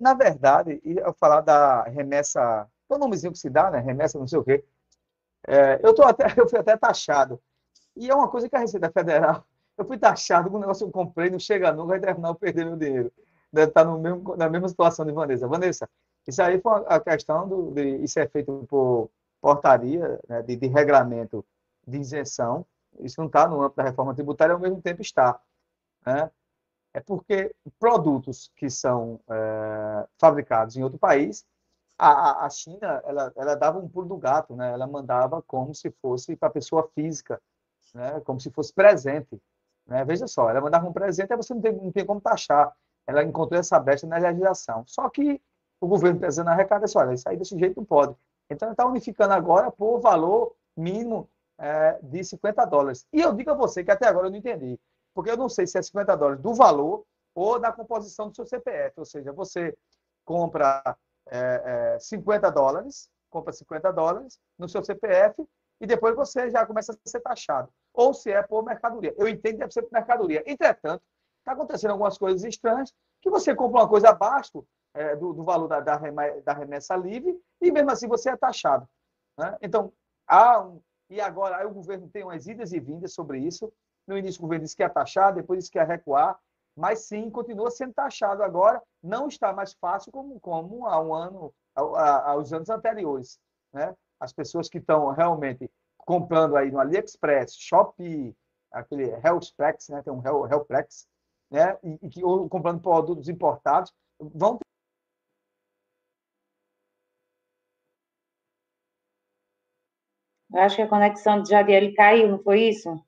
na verdade, eu falar da remessa, o nomezinho que se dá, né? Remessa não sei o quê. É, eu, tô até, eu fui até taxado. E é uma coisa que a Receita Federal, eu fui taxado com um negócio que eu comprei, não chega nunca, vai terminar, eu perder meu dinheiro. Deve estar no mesmo, na mesma situação de Vanessa. Vanessa, isso aí foi a questão do, de isso é feito por portaria, né, de, de regramento de isenção. Isso não está no âmbito da reforma tributária, ao mesmo tempo está. Né? É porque produtos que são é, fabricados em outro país, a, a China ela, ela dava um pulo do gato, né? ela mandava como se fosse para a pessoa física, né? como se fosse presente. Né? Veja só, ela mandava um presente, aí você não tem, não tem como taxar. Ela encontrou essa brecha na legislação. Só que o governo pensando na arrecada, disse, olha, isso aí desse jeito não pode. Então, ele está unificando agora por valor mínimo é, de 50 dólares. E eu digo a você que até agora eu não entendi, porque eu não sei se é 50 dólares do valor ou da composição do seu CPF. Ou seja, você compra é, é, 50 dólares, compra 50 dólares no seu CPF e depois você já começa a ser taxado. Ou se é por mercadoria. Eu entendo que deve ser por mercadoria. Entretanto, está acontecendo algumas coisas estranhas que você compra uma coisa abaixo é, do, do, valor da, da, remessa livre e mesmo assim você é taxado. Né? Então, há um, e agora o governo tem umas idas e vindas sobre isso. No início o governo disse que ia taxar, depois disse que ia recuar, mas sim, continua sendo taxado agora. Não está mais fácil como, como há um ano, aos anos anteriores. Né? As pessoas que estão realmente comprando aí no AliExpress, Shopee, aquele Hellplex, né? tem um Hellplex, né? e, e que, ou comprando produtos importados, vão Eu acho que a conexão de Jadiel caiu, não foi isso?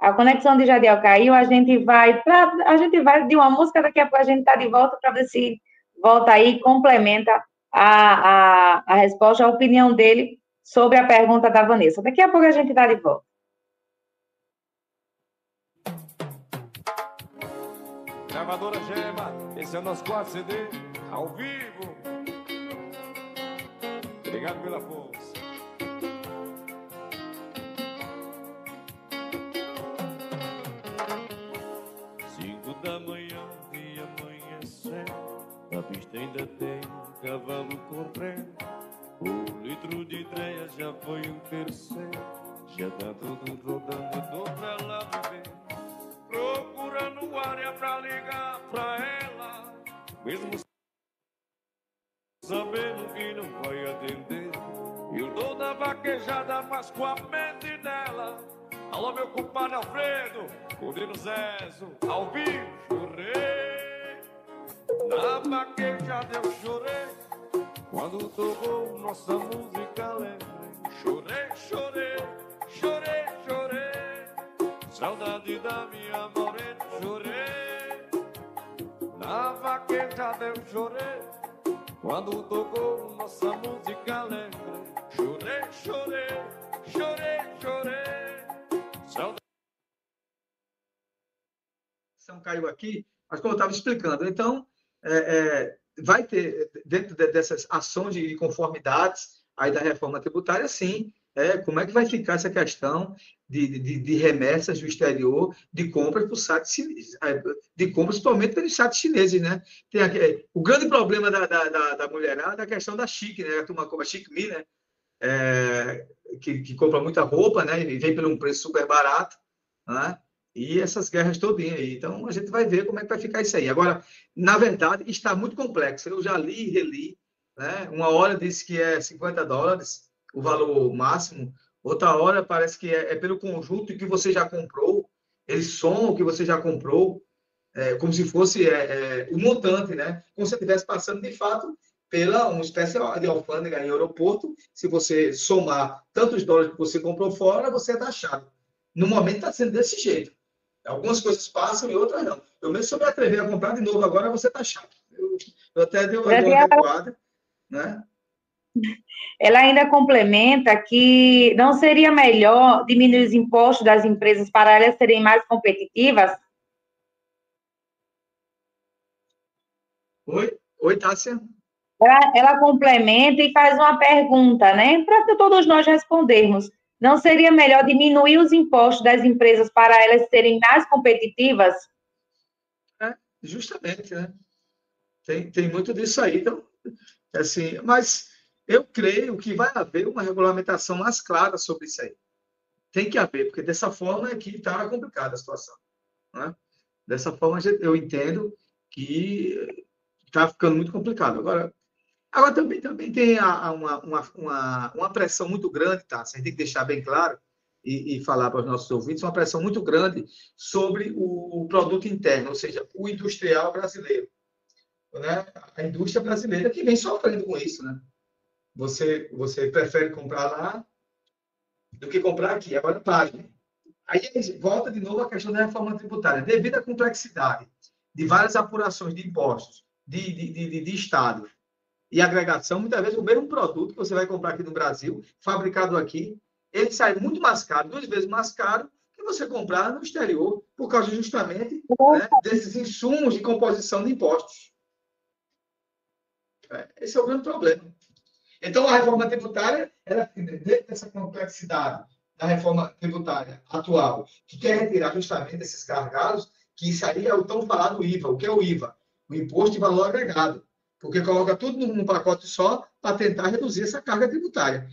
A conexão de Jadiel caiu, a gente vai pra, a gente vai de uma música, daqui a pouco a gente está de volta para ver se volta aí e complementa a, a, a resposta, a opinião dele sobre a pergunta da Vanessa. Daqui a pouco a gente está de volta. Gravadora Gema, esse é o nosso quarto CD, ao vivo. Obrigado pela força. Pista ainda tem cavalo correndo. O litro de treia já foi um terceiro, já tá tudo rodando, tô pra lá viver. Procurando área pra ligar pra ela, mesmo sabendo que não vai atender. Eu dou na vaquejada, mas com a mente nela. Alô, meu compadre Alfredo, Codino Zezo, ao vivo. Na vaquejada eu chorei, quando tocou nossa música lembrei. Chorei, chorei, chorei, chorei. Saudade da minha morena, chorei. Na vaquejada eu chorei. Quando tocou nossa música alegre, chorei, chorei, chorei, chorei. Saudade. Caiu aqui, mas como eu estava explicando, então é, é, vai ter dentro de, dessas ações de conformidades aí da reforma tributária, sim, é, como é que vai ficar essa questão de, de, de remessas do exterior, de compras para o site é, de compras principalmente pelos sites chineses, né? Tem aqui, o grande problema da, da, da, da mulherada é a questão da chique, né? A turma como a Chic Me, né? É, que, que, compra muita roupa, né? E vem por um preço super barato, né? E essas guerras todinhas aí. Então, a gente vai ver como é que vai ficar isso aí. Agora, na verdade, está muito complexo. Eu já li e reli, né? Uma hora disse que é 50 dólares, o valor máximo, outra hora parece que é, é pelo conjunto que você já comprou, eles somam o que você já comprou, é, como se fosse é, é, o montante, né? Como se estivesse passando, de fato, pela uma espécie de alfândega em aeroporto. Se você somar tantos dólares que você comprou fora, você é taxado. No momento está sendo desse jeito. Algumas coisas passam e outras não. Eu mesmo sou me atrever a comprar de novo agora, você está chato. Eu, eu até dei uma, uma recuada, né? Ela ainda complementa que não seria melhor diminuir os impostos das empresas para elas serem mais competitivas? Oi, Oi Tássia. Ela, ela complementa e faz uma pergunta, né? Para todos nós respondermos. Não seria melhor diminuir os impostos das empresas para elas serem mais competitivas? É, Justamente, né? Tem, tem muito disso aí. Então, assim, mas eu creio que vai haver uma regulamentação mais clara sobre isso aí. Tem que haver, porque dessa forma é que está complicada a situação. Né? Dessa forma, eu entendo que está ficando muito complicado. Agora, agora também, também tem a, uma, uma, uma, uma, pressão muito grande, tá? Você tem que deixar bem claro e, e falar para os nossos ouvintes, uma pressão muito grande sobre o, o produto interno, ou seja, o industrial brasileiro. Né? A indústria brasileira que vem sofrendo com isso, né? Você, você prefere comprar lá do que comprar aqui. Agora pague. Aí volta de novo a questão da reforma tributária. Devido à complexidade de várias apurações de impostos, de, de, de, de Estado e agregação, muitas vezes o mesmo produto que você vai comprar aqui no Brasil, fabricado aqui, ele sai muito mais caro, duas vezes mais caro, que você comprar no exterior, por causa justamente né, desses insumos de composição de impostos. É, esse é o grande problema. Então, a reforma tributária, ela, dentro dessa complexidade da reforma tributária atual, que quer retirar justamente esses gargalos, que isso aí é o tão falado IVA. O que é o IVA? O Imposto de Valor Agregado. Porque coloca tudo num pacote só para tentar reduzir essa carga tributária.